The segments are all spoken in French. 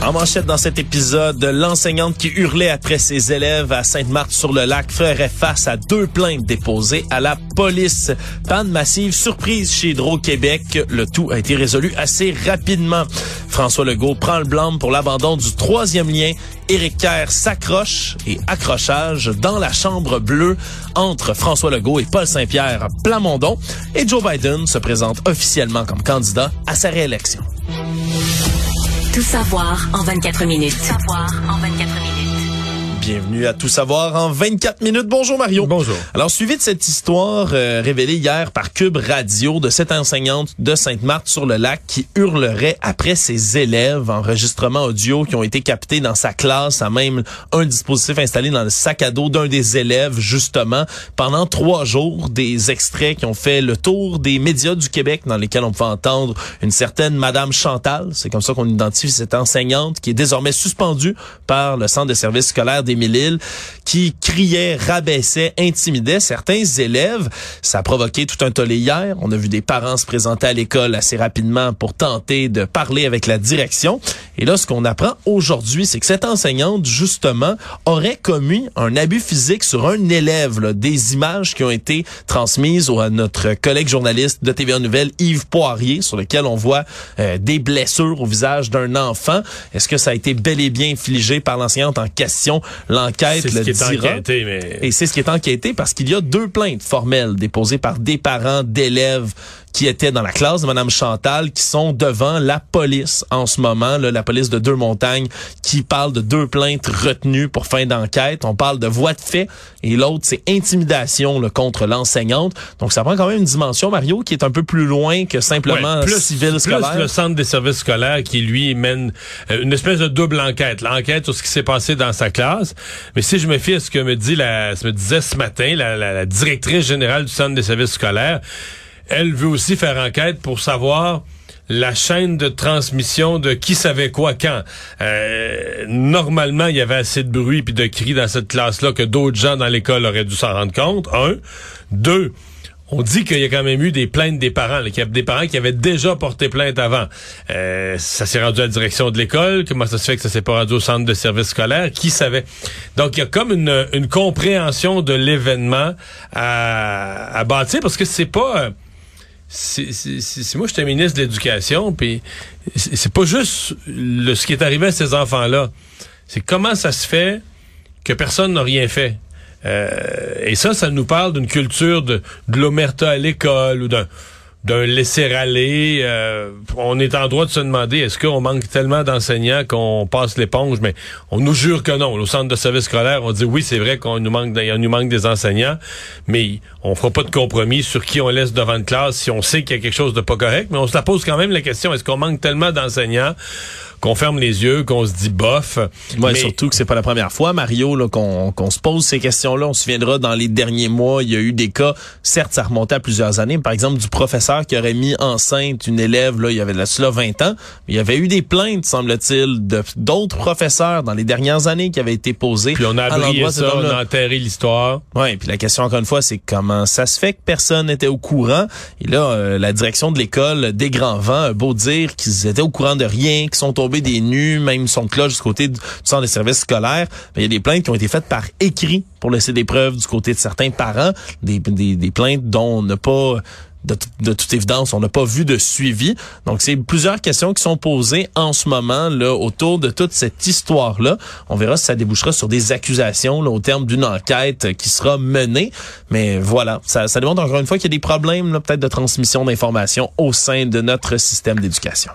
En manchette dans cet épisode, l'enseignante qui hurlait après ses élèves à Sainte-Marthe-sur-le-Lac ferait face à deux plaintes déposées à la police. Panne massive, surprise chez Hydro-Québec. Le tout a été résolu assez rapidement. François Legault prend le blâme pour l'abandon du troisième lien. Éric Kerr s'accroche et accrochage dans la chambre bleue entre François Legault et Paul Saint-Pierre à Plamondon. Et Joe Biden se présente officiellement comme candidat à sa réélection. Tout savoir en 24 minutes. Tout savoir en 24 minutes. Bienvenue à Tout savoir en 24 minutes. Bonjour Mario. Bonjour. Alors, suivi de cette histoire euh, révélée hier par Cube Radio de cette enseignante de Sainte-Marthe-sur-le-Lac qui hurlerait après ses élèves, enregistrements audio qui ont été captés dans sa classe, à même un dispositif installé dans le sac à dos d'un des élèves, justement, pendant trois jours, des extraits qui ont fait le tour des médias du Québec dans lesquels on peut entendre une certaine Madame Chantal, c'est comme ça qu'on identifie cette enseignante, qui est désormais suspendue par le Centre de services scolaires des Qui criait, rabaissait, intimidait certains élèves. Ça a provoqué tout un tollé hier. On a vu des parents se présenter à l'école assez rapidement pour tenter de parler avec la direction. Et là, ce qu'on apprend aujourd'hui, c'est que cette enseignante, justement, aurait commis un abus physique sur un élève. Là. Des images qui ont été transmises à notre collègue journaliste de TVA Nouvelle, Yves Poirier, sur lequel on voit euh, des blessures au visage d'un enfant. Est-ce que ça a été bel et bien infligé par l'enseignante en question? L'enquête le qui est dira. enquêté, mais... Et c'est ce qui est enquêté parce qu'il y a deux plaintes formelles déposées par des parents d'élèves qui étaient dans la classe de Madame Chantal, qui sont devant la police en ce moment, là, la police de Deux-Montagnes, qui parle de deux plaintes retenues pour fin d'enquête. On parle de voie de fait et l'autre, c'est intimidation là, contre l'enseignante. Donc, ça prend quand même une dimension, Mario, qui est un peu plus loin que simplement Ouais, plus, civil plus scolaire. le centre des services scolaires qui, lui, mène euh, une espèce de double enquête. L'enquête sur ce qui s'est passé dans sa classe. Mais si je me fie à ce que me dit la, ce me disait ce matin la, la- la directrice générale du centre des services scolaires, elle veut aussi faire enquête pour savoir la chaîne de transmission de qui savait quoi quand. Euh, normalement, il y avait assez de bruit puis de cris dans cette classe-là que d'autres gens dans l'école auraient dû s'en rendre compte. Un. Deux. On dit qu'il y a quand même eu des plaintes des parents, y a des parents qui avaient déjà porté plainte avant. Euh, ça s'est rendu à la direction de l'école. Comment ça se fait que ça s'est pas rendu au centre de service scolaire? Qui savait? Donc, il y a comme une, compréhension de l'événement à, à bâtir parce que c'est pas... c'est moi j'étais ministre de l'éducation puis c'est c'est pas juste le, ce qui est arrivé à ces enfants là c'est comment ça se fait que personne n'a rien fait. Euh, et ça ça nous parle d'une culture de, de l'omerta à l'école ou d'un d'un laisser-aller. euh, on est en droit de se demander, est-ce qu'on manque tellement d'enseignants qu'on passe l'éponge? Mais on nous jure que non. Au centre de service scolaire, on dit oui, c'est vrai qu'on nous manque, il nous manque des enseignants, mais on fera pas de compromis sur qui on laisse devant une classe si on sait qu'il y a quelque chose de pas correct. Mais on se la pose quand même la question, est-ce qu'on manque tellement d'enseignants? Qu'on ferme les yeux, qu'on se dit bof? Ouais, Mais- surtout que c'est pas la première fois, Mario, là, qu'on qu'on se pose ces questions-là. On se souviendra, dans les derniers mois, il y a eu des cas, certes, ça remontait à plusieurs années, par exemple, du professeur qui aurait mis enceinte une élève, là, il y avait de cela 20 ans. Il y avait eu des plaintes, semble-t-il, de d'autres professeurs dans les dernières années qui avaient été posées. Puis on a abrié ça, on a enterré l'histoire. Ouais, puis la question encore une fois, c'est comment ça se fait que personne n'était au courant. Et là, euh, la direction de l'école des Grands Vents a beau dire qu'ils étaient au courant de rien, qu'ils sont des nues, même sont de cloche du côté du centre des services scolaires. Il y a des plaintes qui ont été faites par écrit pour laisser des preuves du côté de certains parents, des, plaintes dont on n'a pas de, toute évidence, on n'a pas vu de suivi. Donc, c'est plusieurs questions qui sont posées en ce moment là autour de toute cette histoire-là. On verra si ça débouchera sur des accusations là, au terme d'une enquête qui sera menée. Mais voilà, ça, ça démontre encore une fois qu'il y a des problèmes peut-être de transmission d'informations au sein de notre système d'éducation.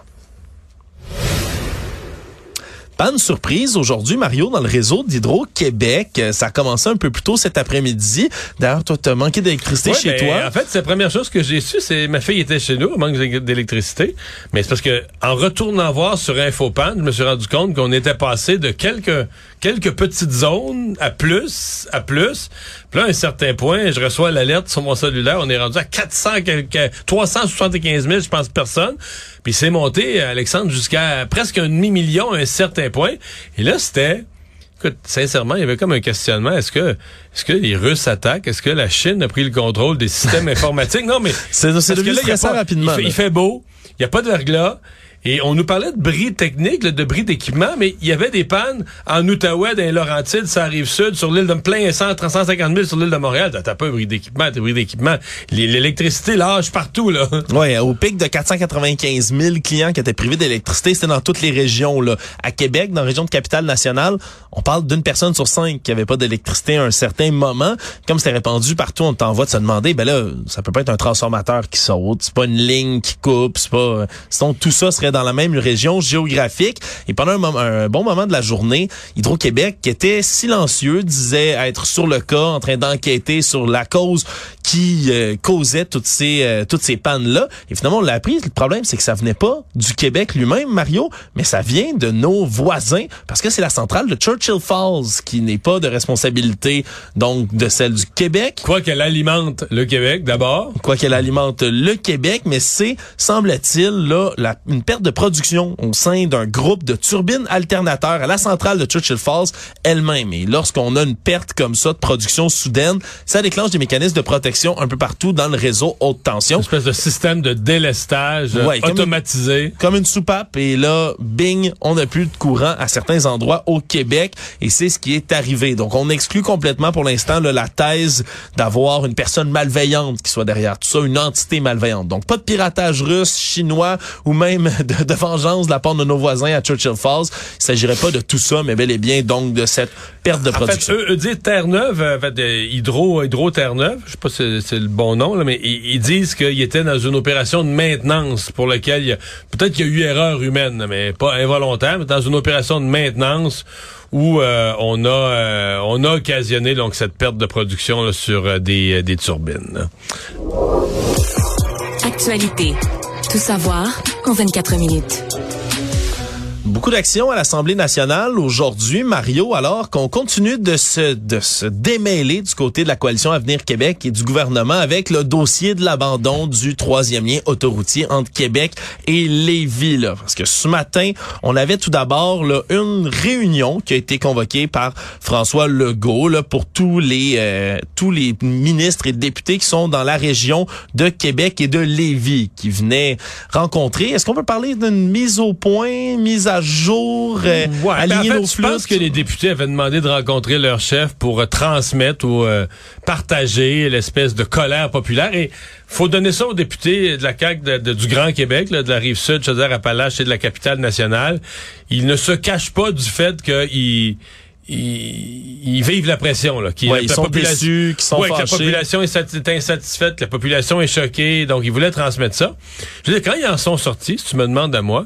Panne surprise aujourd'hui, Mario, dans le réseau d'Hydro-Québec. Euh, Ça a commencé un peu plus tôt cet après-midi. D'ailleurs, toi, tu as manqué d'électricité Ouais, chez ben, toi. En fait, c'est la première chose que j'ai su, c'est ma fille était chez nous, manque d'électricité. Mais c'est parce que en retournant voir sur Infopan, je me suis rendu compte qu'on était passé de quelques quelques petites zones à plus, à plus. Puis là, à un certain point, je reçois l'alerte sur mon cellulaire. On est rendu à 400, quelques, 375 000, je pense, personnes. Puis c'est monté, Alexandre, jusqu'à presque un demi-million à un certain point. Et là, c'était Écoute, sincèrement, il y avait comme un questionnement. Est-ce que, est-ce que les Russes attaquent? Est-ce que la Chine a pris le contrôle des systèmes informatiques? Non, mais. C'est devenu très rapidement. Il fait, il fait beau. Il n'y a pas de verglas. Et on nous parlait de bris techniques, de bris d'équipement, mais il y avait des pannes en Outaouais, dans les Laurentides, ça arrive sud, sur l'île de plein 100, 350 000 sur l'île de Montréal. T'as pas un bris d'équipement, t'as bris d'équipement. L'électricité lâche partout, là. Ouais, au pic de 495 000 clients qui étaient privés d'électricité, c'était dans toutes les régions, là. À Québec, dans la région de Capitale-Nationale, on parle d'une personne sur cinq qui avait pas d'électricité à un certain moment. Comme c'était répandu partout, on t'envoie de se demander, ben là, ça peut pas être un transformateur qui saute, c'est pas une ligne qui coupe, c'est pas, sinon tout ça serait dans la même région géographique. Et pendant un, bon moment de la journée, Hydro-Québec, qui était silencieux, disait être sur le cas, en train d'enquêter sur la cause qui euh, causait toutes ces euh, toutes ces pannes là. Et finalement, on l'a appris. Le problème, c'est que ça venait pas du Québec lui-même, Mario, mais ça vient de nos voisins, parce que c'est la centrale de Churchill Falls qui n'est pas de responsabilité donc de celle du Québec. Quoi qu'elle alimente le Québec d'abord. Quoi qu'elle alimente le Québec, mais c'est semble-t-il là la, une perte de production au sein d'un groupe de turbines alternateurs à la centrale de Churchill Falls elle-même. Et lorsqu'on a une perte comme ça de production soudaine, ça déclenche des mécanismes de protection un peu partout dans le réseau haute tension. Une espèce de système de délestage automatisé. Comme une, soupape. Et là, bing, on n'a plus de courant à certains endroits au Québec. Et c'est ce qui est arrivé. Donc, on exclut complètement pour l'instant la thèse d'avoir une personne malveillante qui soit derrière tout ça, une entité malveillante. Donc, pas de piratage russe, chinois ou même de, vengeance de la part de nos voisins à Churchill Falls. Il s'agirait pas de tout ça, mais bel et bien donc de cette perte de production. En fait, eux, disent Terre-Neuve, en fait, Hydro, Hydro Terre-Neuve, je sais pas si c'est le bon nom, là, mais ils, disent qu'il était dans une opération de maintenance pour laquelle peut-être qu'il y a eu erreur humaine, mais pas involontaire, mais dans une opération de maintenance où euh, on a euh, on a occasionné donc cette perte de production sur euh, des, des turbines. Actualité. Tout savoir en 24 minutes. Beaucoup d'actions à l'Assemblée nationale aujourd'hui, Mario, alors qu'on continue de se, de se démêler du côté de la coalition Avenir Québec et du gouvernement avec le dossier de l'abandon du troisième lien autoroutier entre Québec et Lévis. Là. Parce que ce matin, on avait tout d'abord une réunion qui a été convoquée par François Legault là, pour tous les, euh, tous les ministres et députés qui sont dans la région de Québec et de Lévis qui venaient rencontrer. Est-ce qu'on peut parler d'une mise au point, mise à jour, euh, ouais, aligner en fait, Je pense que les députés avaient demandé de rencontrer leur chef pour euh, transmettre ou euh, partager l'espèce de colère populaire? Et faut donner ça aux députés de la CAQ du Grand Québec, de la rive sud, Chaudière-Appalaches et de la capitale nationale. Ils ne se cachent pas du fait qu'ils ils, vivent la pression là, qui, ils sont déçus, qui sont ouais, que la population est, insatisfaite, que la population est choquée, donc ils voulaient transmettre ça. Je veux dire, quand ils en sont sortis, si tu me demandes à moi,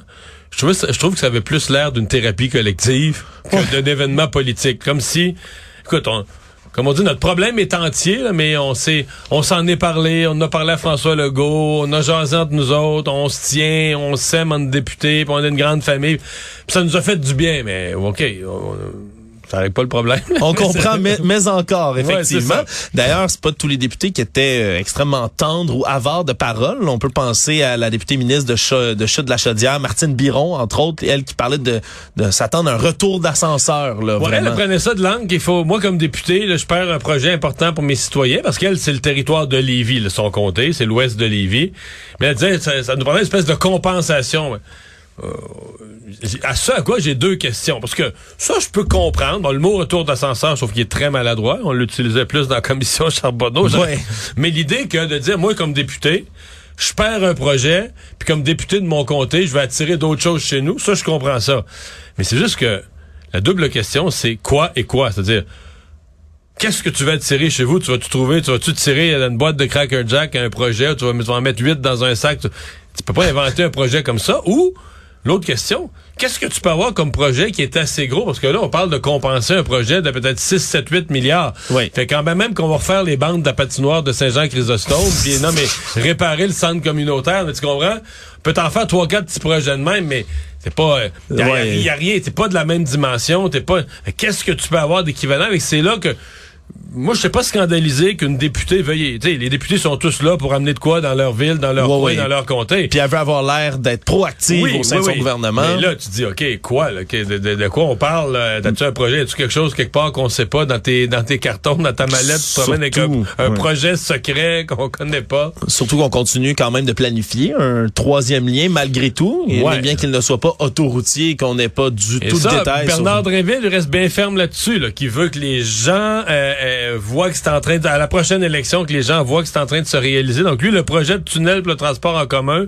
je trouve, je trouve que ça avait plus l'air d'une thérapie collective que d'un événement politique. Comme si, écoute, on, comme on dit, notre problème est entier, mais on sait, on s'en est parlé, on a parlé à François Legault, on a jasé entre nous autres, on se tient, on s'aime entre députés, puis on est une grande famille. ça nous a fait du bien, mais OK. Ça n'arrive pas le problème. On comprend, mais, mais encore, effectivement. D'ailleurs, c'est pas tous les députés qui étaient euh, extrêmement tendres ou avares de parole. On peut penser à la députée ministre de Chute de, Chute de la Chaudière, Martine Biron, entre autres, elle qui parlait de, de s'attendre à un retour d'ascenseur. Là, ouais, elle prenait ça de langue qu'il faut, moi comme député, là, je perds un projet important pour mes citoyens parce qu'elle, c'est le territoire de Lévis, là, son comté, c'est l'ouest de Lévis. Mais elle disait, ça, ça nous prenait une espèce de compensation. Euh, à ça à quoi j'ai deux questions. Parce que ça, je peux comprendre. le mot retour d'ascenseur, sauf qu'il est très maladroit. On l'utilisait plus dans la commission Charbonneau. Mais l'idée que de dire, moi, comme député, je perds un projet, puis comme député de mon comté, je vais attirer d'autres choses chez nous. Ça, je comprends ça. Mais c'est juste que la double question, c'est quoi et quoi? C'est-à-dire, qu'est-ce que tu vas attirer chez vous? Tu vas-tu trouver, tu vas-tu tirer une boîte de Cracker Jack un projet, tu vas, tu vas en mettre huit dans un sac? Tu, tu peux pas inventer un projet comme ça. Ou l'autre question, qu'est-ce que tu peux avoir comme projet qui est assez gros? Parce que là, on parle de compenser un projet de peut-être 6, 7, 8 milliards. Oui. Fait quand même, même qu'on va refaire les bandes de la patinoire de Saint-Jean-Chrysostome, puis non, mais réparer le centre communautaire, mais tu comprends? Peut en faire trois, quatre petits projets de même, mais c'est pas, euh, y a, Ouais. y a rien, t'es pas de la même dimension, t'es pas, qu'est-ce que tu peux avoir d'équivalent? Et c'est là que, moi, je sais pas scandalisé qu'une députée veuille. Tu sais, les députés sont tous là pour amener de quoi dans leur ville, dans leur Ouais, coin, ouais. dans leur comté. Puis elle veut avoir l'air d'être proactive au sein de son gouvernement. Mais là, tu dis, OK, quoi, là, de, de- de quoi on parle? T'as-tu un projet? As-tu quelque chose quelque part qu'on sait pas dans tes, dans tes cartons, dans ta mallette? Tu avec un, Surtout, un ouais. projet secret qu'on connaît pas? Surtout qu'on continue quand même de planifier un troisième lien malgré tout, et Ouais. bien qu'il ne soit pas autoroutier, qu'on n'ait pas du Et tout ça, de détails. sur- Bernard il reste bien ferme là-dessus, là, qui veut que les gens euh, euh, voient que c'est en train de, à la prochaine élection, que les gens voient que c'est en train de se réaliser. Donc lui, le projet de tunnel pour le transport en commun,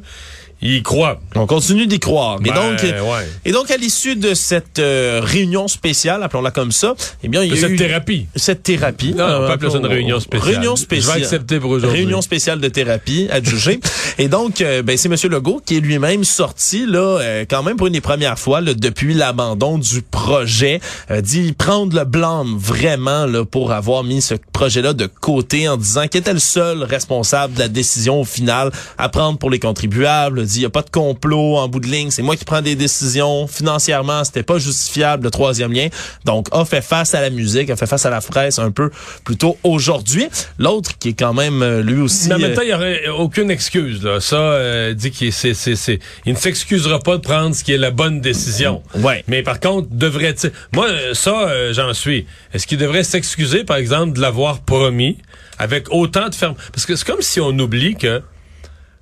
il y croit. On continue d'y croire. Et Ben, donc, ouais. et donc à l'issue de cette euh, réunion spéciale, appelons-la comme ça, eh bien, il y a Cette eu thérapie. cette thérapie. Non, on euh, peut appeler ça une réunion spéciale. Réunion Je vais spéciale. accepter pour aujourd'hui. Réunion spéciale de thérapie à juger. et donc, euh, ben, c'est Monsieur Legault qui est lui-même sorti là, euh, quand même pour une des premières fois là, depuis l'abandon du projet, euh, dit prendre le blâme vraiment là pour avoir mis ce projet-là de côté en disant qu'il était le seul responsable de la décision au final à prendre pour les contribuables. Dit il y a pas de complot en bout de ligne, c'est moi qui prends des décisions financièrement, c'était pas justifiable le troisième lien. Donc a fait face à la musique, a fait face à la presse un peu plus tôt aujourd'hui. L'autre qui est quand même euh, lui aussi Mais en même euh, temps, il n'y aurait aucune excuse. Là. Ça euh, dit qu'il c'est, c'est, il ne s'excusera pas de prendre ce qui est la bonne décision. Ouais. Mais par contre, devrait-il... Moi, ça, euh, j'en suis. Est-ce qu'il devrait s'excuser, par exemple, de l'avoir promis avec autant de ferme... Parce que c'est comme si on oublie que...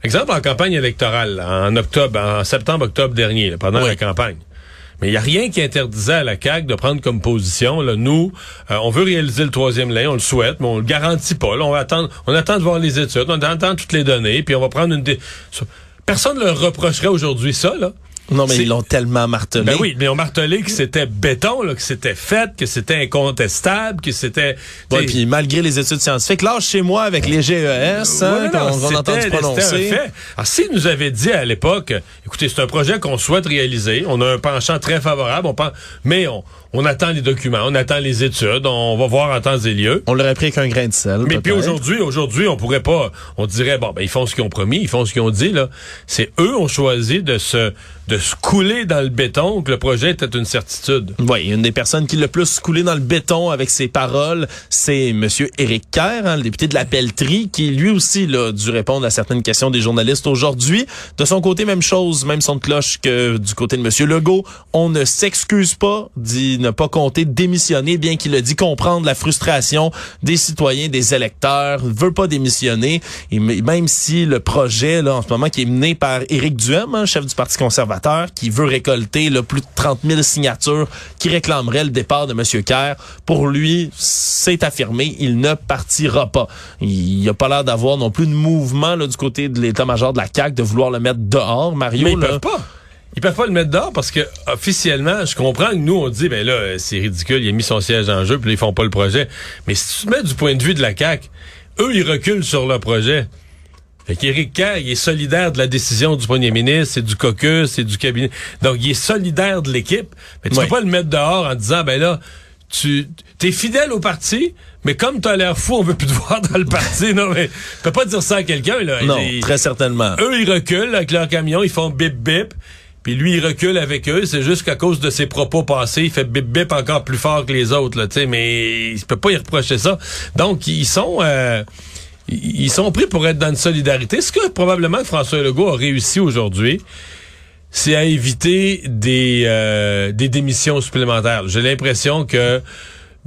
Exemple, en campagne électorale, là, en octobre, en septembre-octobre dernier, là, pendant Oui. la campagne. Mais il n'y a rien qui interdisait à la CAQ de prendre comme position, là, nous, euh, on veut réaliser le troisième lien, on le souhaite, mais on le garantit pas. Là, on va attendre, on attend de voir les études, on attend toutes les données, puis on va prendre une... dé- Personne ne leur reprocherait aujourd'hui ça, là. Non mais ils l'ont tellement martelé. Ben oui, mais on martelé que c'était béton, là, que c'était fait, que c'était incontestable, que c'était... Ouais, t'sais, puis malgré les études scientifiques, là chez moi avec les GES, hein, Ouais, qu'on a entendu prononcer. un fait. Alors, s'il nous avait dit à l'époque, écoutez, c'est un projet qu'on souhaite réaliser, on a un penchant très favorable, on pense, mais on, on attend les documents, on attend les études, on va voir en temps et lieu. On l'aurait pris qu'un grain de sel. Mais puis aujourd'hui, aujourd'hui, on pourrait pas, on dirait bon, ben ils font ce qu'ils ont promis, ils font ce qu'ils ont dit là. C'est eux ont choisi de se de se couler dans le béton que le projet était une certitude. Oui, une des personnes qui l'a plus coulé dans le béton avec ses paroles, c'est Monsieur Éric Kerr, hein, le député de la Pelletrie, qui lui aussi là, a dû répondre à certaines questions des journalistes aujourd'hui. De son côté, même chose, même son de cloche que du côté de Monsieur Legault. On ne s'excuse pas, dit ne pas compter démissionner, bien qu'il a dit comprendre la frustration des citoyens, des électeurs, veut pas démissionner. Et même si le projet, là, en ce moment, qui est mené par Éric Duhem, hein, chef du Parti conservateur, qui veut récolter là, plus de 30 000 signatures qui réclameraient le départ de M. Kerr, pour lui, c'est affirmé, il ne partira pas. Il n'y a pas l'air d'avoir non plus de mouvement là, du côté de l'état-major de la CAQ de vouloir le mettre dehors, Mario. Mais ils là. peuvent pas. Ils peuvent pas le mettre dehors parce que officiellement, je comprends que nous on dit ben là c'est ridicule, il a mis son siège en jeu puis là, ils font pas le projet. Mais si tu te mets du point de vue de la CAQ, eux ils reculent sur le projet. Fait qu'Éric Kerr, il est solidaire de la décision du premier ministre, c'est du caucus, c'est du cabinet. Donc, il est solidaire de l'équipe. Mais tu peux pas le mettre dehors en disant, ben là, tu es fidèle au parti, mais comme tu as l'air fou, on veut plus te voir dans le parti. Non, mais tu peux pas dire ça à quelqu'un, là. Non, très certainement. eux, ils reculent avec leur camion, ils font bip bip. Puis lui, il recule avec eux. C'est juste qu'à cause de ses propos passés, il fait bip bip encore plus fort que les autres, là. Mais il peut pas y reprocher ça. Donc, ils sont, euh, ils sont pris pour être dans une solidarité. Ce que probablement François Legault a réussi aujourd'hui, c'est à éviter des, euh, des démissions supplémentaires. J'ai l'impression que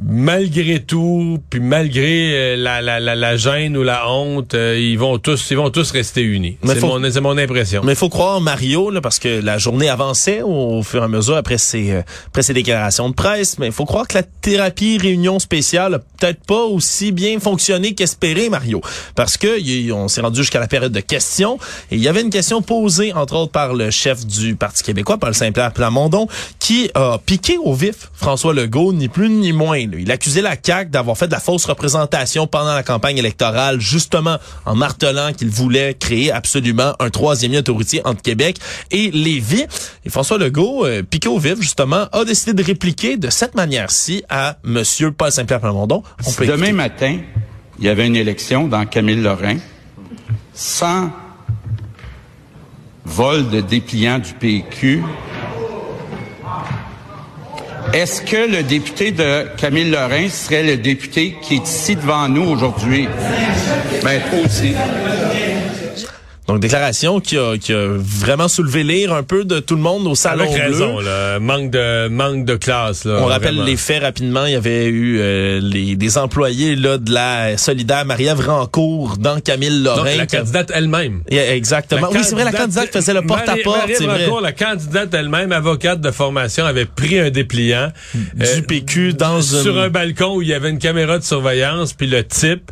malgré tout, puis malgré euh, la, la, la, la gêne ou la honte, euh, ils vont tous ils vont tous rester unis. Mais C'est mon, c'est mon impression. Mais il faut croire Mario, là, parce que la journée avançait au fur et à mesure après ses, euh, après ses déclarations de presse, mais il faut croire que la thérapie réunion spéciale a peut-être pas aussi bien fonctionné qu'espéré, Mario. Parce que y- on s'est rendu jusqu'à la période de questions, et il y avait une question posée, entre autres, par le chef du Parti québécois, Paul Saint-Pierre Plamondon, qui a piqué au vif François Legault, ni plus ni moins. Là. Il accusait la CAQ d'avoir fait de la fausse représentation pendant la campagne électorale, justement en martelant qu'il voulait créer absolument un troisième lien autoroutier entre Québec et Lévis. Et François Legault, euh, piqué au vif, justement, a décidé de répliquer de cette manière-ci à Monsieur Paul Saint-Pierre Plamondon. On peut Demain écouter. matin, il y avait une élection dans Camille Lorrain, sans vol de dépliant du PQ. Est-ce que le député de Camille Lorrain serait le député qui est ici devant nous aujourd'hui? Ben, toi aussi. Donc, déclaration qui a, qui a vraiment soulevé l'ire un peu de tout le monde au Salon Avec Bleu. raison, là. Manque de, manque de classe, là. On rappelle vraiment. les faits rapidement. Il y avait eu euh, les, des employés là, de la solidaire Marie-Ève Rancourt dans Camille Donc, Lorrain. la candidate elle-même. Yeah, Exactement. La oui, c'est vrai, la candidate faisait le porte-à-porte. Marie- Marie. Rancourt, la candidate elle-même, avocate de formation, avait pris un dépliant. Du euh, PQ dans sur une- un balcon où il y avait une caméra de surveillance, puis le type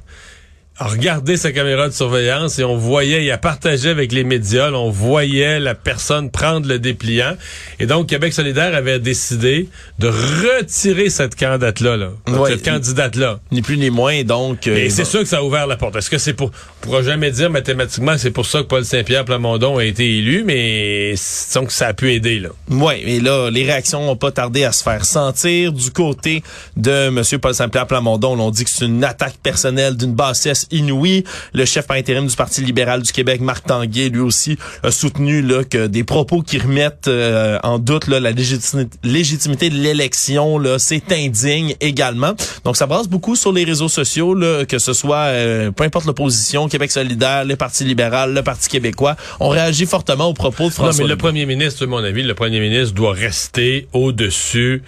regardé sa caméra de surveillance et on voyait, il a partagé avec les médias, on voyait la personne prendre le dépliant. Et donc, Québec solidaire avait décidé de retirer cette candidate-là, là, Ouais. cette candidate-là. Ni plus ni moins, donc. euh, Et c'est bon. sûr que ça a ouvert la porte. Est-ce que c'est pour... On pourra jamais dire mathématiquement que c'est pour ça que Paul Saint-Pierre Plamondon a été élu, mais disons que ça a pu aider, là. Ouais, et là, les réactions n'ont pas tardé à se faire sentir du côté de M. Paul Saint-Pierre Plamondon. On dit que c'est une attaque personnelle d'une bassesse inouïe. Le chef par intérim du Parti libéral du Québec, Marc Tanguay, lui aussi, a soutenu là, que des propos qui remettent euh, en doute là, la légitimité, de l'élection, là, c'est indigne également. Donc, ça brasse beaucoup sur les réseaux sociaux, là, que ce soit, euh, peu importe l'opposition, Québec solidaire, le Parti libéral, le Parti québécois. On réagit fortement aux propos de Non, François mais le premier ministre, à mon avis, le premier ministre doit rester au-dessus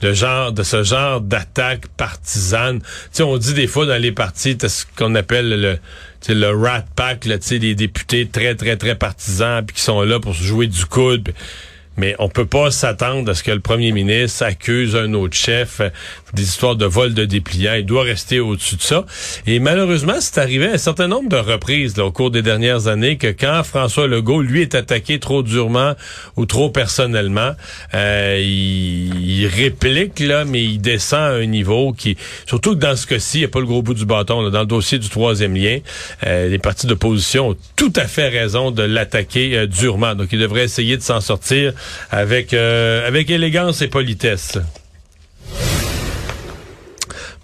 de genre de ce genre d'attaque partisane. Tu sais, on dit des fois dans les partis, ce qu'on appelle le le rat pack, là, des députés très très très partisans puis qui sont là pour se jouer du coude. Mais on peut pas s'attendre à ce que le premier ministre accuse un autre chef euh, des histoires de vol de dépliants. Il doit rester au-dessus de ça. Et malheureusement, c'est arrivé à un certain nombre de reprises là, au cours des dernières années que quand François Legault, lui, est attaqué trop durement ou trop personnellement, euh, il, il réplique, là, mais il descend à un niveau qui... Surtout que dans ce cas-ci, il n'y a pas le gros bout du bâton. là. dans le dossier du troisième lien, euh, les partis d'opposition ont tout à fait raison de l'attaquer euh, durement. Donc, il devrait essayer de s'en sortir avec, euh, avec élégance et politesse.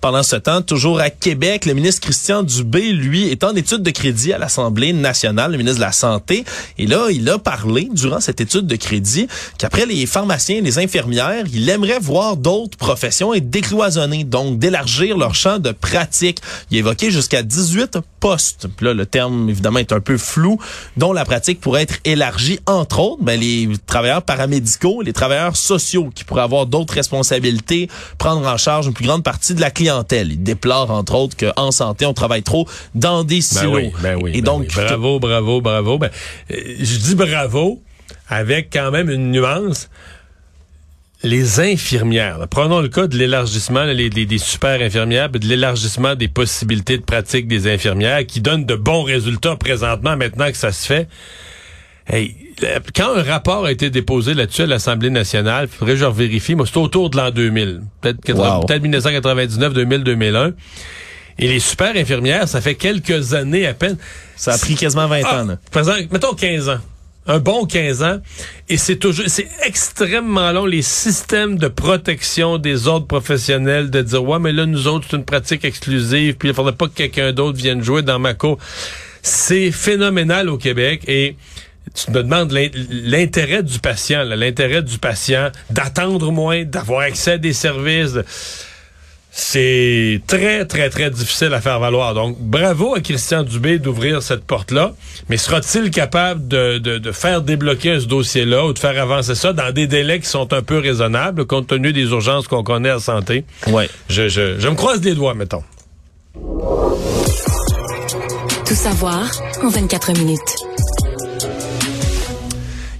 Pendant ce temps, toujours à Québec, le ministre Christian Dubé, lui, est en étude de crédit à l'Assemblée nationale, le ministre de la Santé. Et là, il a parlé, durant cette étude de crédit, qu'après les pharmaciens et les infirmières, il aimerait voir d'autres professions être décloisonnées, donc d'élargir leur champ de pratique. Il a évoqué jusqu'à 18 postes. Là, le terme, évidemment, est un peu flou, dont la pratique pourrait être élargie, entre autres, ben, les travailleurs paramédicaux, les travailleurs sociaux, qui pourraient avoir d'autres responsabilités, prendre en charge une plus grande partie de la clientèle. Il déplore, entre autres, qu'en santé, on travaille trop dans des Ben silos. oui, ben oui. Et ben donc, oui. bravo, bravo, bravo. Ben, euh, je dis bravo avec quand même une nuance. Les infirmières, là, prenons le cas de l'élargissement là, les, les- des super infirmières, de l'élargissement des possibilités de pratique des infirmières qui donnent de bons résultats présentement maintenant que ça se fait. Hey, quand un rapport a été déposé là-dessus à l'Assemblée nationale, il faudrait que je vérifie, moi c'est autour de l'an 2000, peut-être 80 Wow. peut-être 1999, 2000, 2001. Et les super infirmières, ça fait quelques années à peine. ça a pris quasiment 20 Ah, ans. là. par exemple, mettons 15 ans. Un bon 15 ans. Et c'est toujours, c'est extrêmement long, les systèmes de protection des ordres professionnels, de dire, ouais, mais là, nous autres, c'est une pratique exclusive, puis il faudrait pas que quelqu'un d'autre vienne jouer dans ma cour. C'est phénoménal au Québec et tu me demandes l'in- l'intérêt du patient, l'intérêt du patient d'attendre moins, d'avoir accès à des services. de- c'est très, très, très difficile à faire valoir. Donc, bravo à Christian Dubé d'ouvrir cette porte-là. Mais sera-t-il capable de, de, de faire débloquer ce dossier-là ou de faire avancer ça dans des délais qui sont un peu raisonnables compte tenu des urgences qu'on connaît à santé? Ouais. Je, je, je me croise les doigts, mettons. Tout savoir en 24 minutes.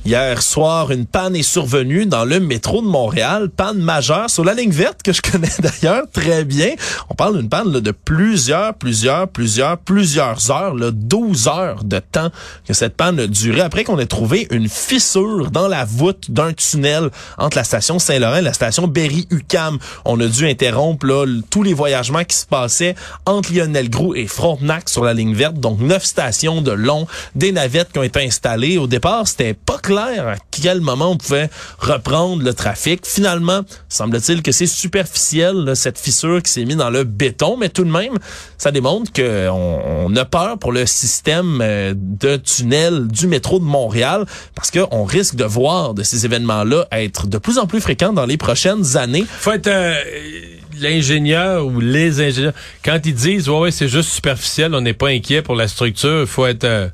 Hier soir, une panne est survenue dans le métro de Montréal, panne majeure sur la ligne verte que je connais d'ailleurs très bien. On parle d'une panne là, de plusieurs, plusieurs, plusieurs, plusieurs heures, là, 12 heures de temps que cette panne a duré après qu'on ait trouvé une fissure dans la voûte d'un tunnel entre la station Saint-Laurent et la station Berry-UQAM. On a dû interrompre là, tous les voyagements qui se passaient entre Lionel Groux et Frontenac sur la ligne verte, donc neuf stations de long, des navettes qui ont été installées. Au départ, c'était pas à quel moment on pouvait reprendre le trafic. Finalement, semble-t-il que c'est superficiel, cette fissure qui s'est mise dans le béton, mais tout de même, ça démontre qu'on on a peur pour le système euh, de tunnel du métro de Montréal parce qu'on risque de voir de ces événements-là être de plus en plus fréquents dans les prochaines années. Faut être... Euh, l'ingénieur ou les ingénieurs, quand ils disent ouais, ouais c'est juste superficiel, on n'est pas inquiet pour la structure, faut être euh,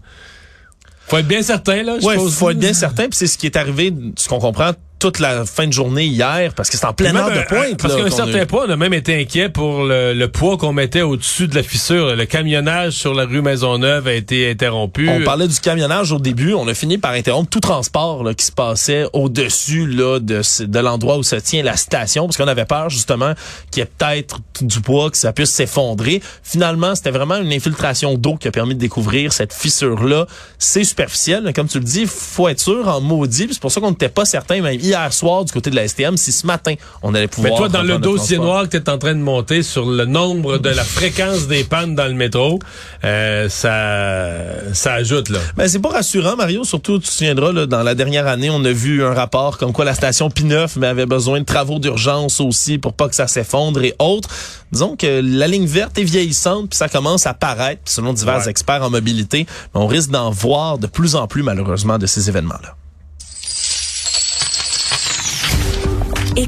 faut être bien certain, là. Ouais, faut être bien certain. Puis c'est ce qui est arrivé, ce qu'on comprend toute la fin de journée hier parce que c'est en pleine heure de pointe. Parce qu'à un certain point, on a même été inquiet pour le, poids qu'on mettait au-dessus de la fissure. Le camionnage sur la rue Maisonneuve a été interrompu. On parlait du camionnage au début. On a fini par interrompre tout transport là, qui se passait au-dessus là de, de l'endroit où se tient la station parce qu'on avait peur justement qu'il y ait peut-être du poids, que ça puisse s'effondrer. Finalement, c'était vraiment une infiltration d'eau qui a permis de découvrir cette fissure-là. C'est superficiel. Comme tu le dis, faut être sûr en maudit. C'est pour ça qu'on n'était pas certain même hier soir du côté de la STM si ce matin on allait pouvoir. Mais toi, dans le dossier noir que tu es en train de monter sur le nombre de la fréquence des pannes dans le métro, euh, ça, ça ajoute là. Ben c'est pas rassurant, Mario. Surtout, tu te souviendras là, dans la dernière année, on a vu un rapport comme quoi la station P9 mais avait besoin de travaux d'urgence aussi pour pas que ça s'effondre et autres. Disons que la ligne verte est vieillissante puis ça commence à paraître selon divers experts en mobilité. on risque d'en voir de plus en plus malheureusement de ces événements là.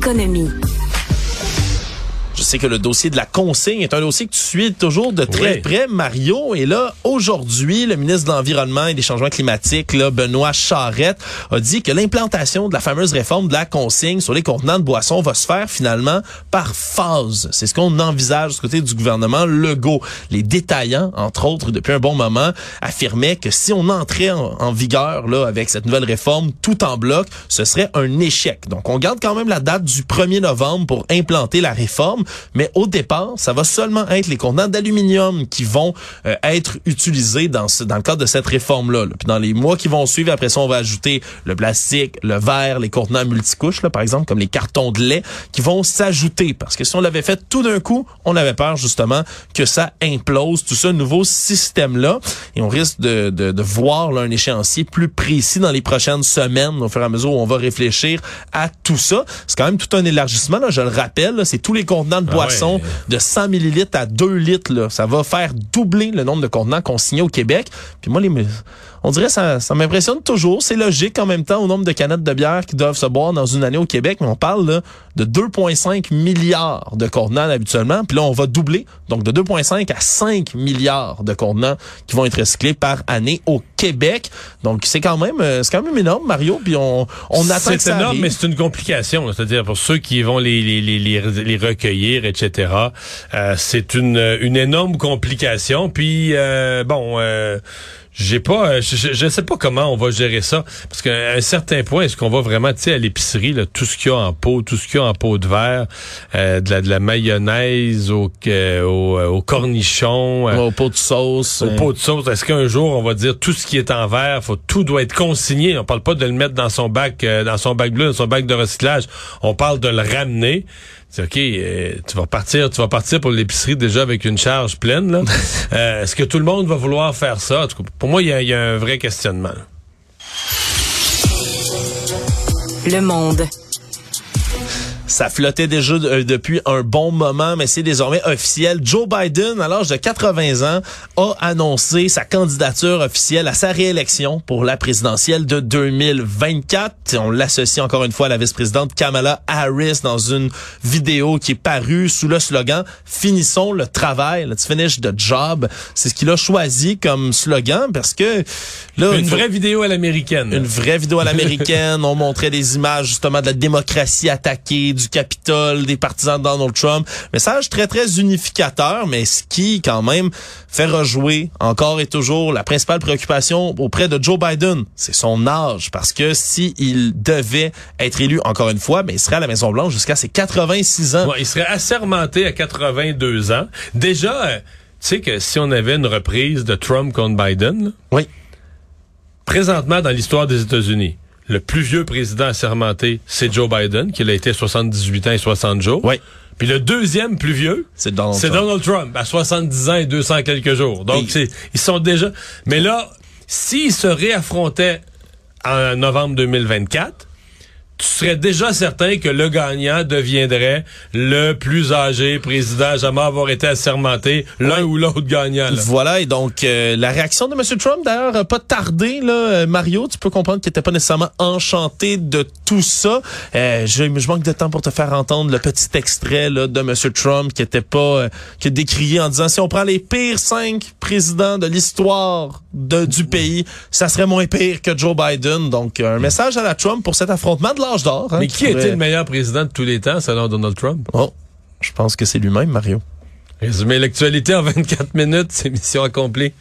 Économie. Sais que le dossier de la consigne est un dossier que tu suis toujours de très près, Mario. Et là, aujourd'hui, le ministre de l'Environnement et des Changements climatiques, là, Benoît Charette, a dit que l'implantation de la fameuse réforme de la consigne sur les contenants de boissons va se faire finalement par phase. C'est ce qu'on envisage du côté du gouvernement Legault. Les détaillants, entre autres, depuis un bon moment, affirmaient que si on entrait en, en vigueur là avec cette nouvelle réforme tout en bloc, ce serait un échec. Donc, on garde quand même la date du 1er novembre pour implanter la réforme. Mais au départ, ça va seulement être les contenants d'aluminium qui vont euh, être utilisés dans, ce, dans le cadre de cette réforme-là. Puis dans les mois qui vont suivre, après ça, on va ajouter le plastique, le verre, les contenants multicouches, là, par exemple, comme les cartons de lait, qui vont s'ajouter. Parce que si on l'avait fait tout d'un coup, on avait peur justement que ça implose tout ce nouveau système-là. Et on risque de, de, de voir là, un échéancier plus précis dans les prochaines semaines, au fur et à mesure où on va réfléchir à tout ça. C'est quand même tout un élargissement, là, je le rappelle. C'est tous les contenants de ah boisson de 100 millilitres à 2 litres. Là. Ça va faire doubler le nombre de contenants qu'on signe au Québec. Puis moi, les, on dirait ça, ça m'impressionne toujours. C'est logique en même temps au nombre de canettes de bière qui doivent se boire dans une année au Québec, mais on parle là, de 2,5 milliards de contenants habituellement. Puis là, on va doubler, donc de 2,5 à 5 milliards de contenants qui vont être recyclés par année au Québec. Donc c'est quand même, euh, c'est quand même énorme, Mario. Puis on, on attend que ça énorme, mais c'est une complication. C'est-à-dire pour ceux qui vont les, les, les, les recueillir, etc. Euh, c'est une, une énorme complication. Puis euh, bon. Euh, j'ai pas, euh, je, sais pas comment on va gérer ça parce qu'à un certain point, est-ce qu'on va vraiment, tu sais, à l'épicerie, là, tout ce qu'il y a en pot, tout ce qu'il y a en pot de verre, euh, de, la, de la mayonnaise au, euh, au, au, cornichon, au pot de sauce, au pot de sauce. Est-ce qu'un jour on va dire tout ce qui est en verre, faut tout doit être consigné. On parle pas de le mettre dans son bac, dans son bac bleu, dans son bac de recyclage. On parle de le ramener. C'est OK, euh, tu vas partir, tu vas partir pour l'épicerie déjà avec une charge pleine. Là. Euh, est-ce que tout le monde va vouloir faire ça? pour moi, il y, y, a un vrai questionnement. Le monde. Ça flottait déjà euh, depuis un bon moment, mais c'est désormais officiel. Joe Biden, à l'âge de 80 ans, a annoncé sa candidature officielle à sa réélection pour la présidentielle de 2024. On l'associe encore une fois à la vice-présidente Kamala Harris dans une vidéo qui est parue sous le slogan « Finissons le travail », let's finish the job. C'est ce qu'il a choisi comme slogan parce que... Là, une vraie vidéo à l'américaine. Une vraie vidéo à l'américaine. on montrait des images justement de la démocratie attaquée, du Capitole, des partisans de Donald Trump. Message très, très unificateur, mais ce qui, quand même, fait rejouer encore et toujours la principale préoccupation auprès de Joe Biden. C'est son âge, parce que si il devait être élu encore une fois, ben, il serait à la Maison-Blanche jusqu'à ses 86 ans. Ouais, il serait assermenté à 82 ans. Déjà, euh, tu sais que si on avait une reprise de Trump contre Biden, là, Oui. présentement dans l'histoire des États-Unis, le plus vieux président assermenté, c'est Joe Biden, qui a été à 78 ans et 60 jours. Oui. Puis le deuxième plus vieux, C'est Donald Trump. Donald Trump, à 70 ans et 200 quelques jours. Donc, Et- c'est, ils sont déjà... Mais là, s'ils se réaffrontaient en novembre 2024, tu serais déjà certain que le gagnant deviendrait le plus âgé président jamais avoir été assermenté, l'un ou l'autre gagnant. là. Voilà, et donc euh, la réaction de M. Trump, d'ailleurs, pas tardé. Là, Euh, Mario, tu peux comprendre qu'il n'était pas nécessairement enchanté de tout ça. Euh, je, je manque de temps pour te faire entendre le petit extrait là, de M. Trump qui était pas euh, qui a décrié en disant si on prend les pires cinq présidents de l'histoire de, du pays, ça serait moins pire que Joe Biden. Donc un message à la Trump pour cet affrontement de l'âge d'or. hein, Mais qui était le meilleur président de tous les temps selon Donald Trump? Oh, je pense que c'est lui-même, Mario. Résumer l'actualité en 24 minutes, c'est mission accomplie.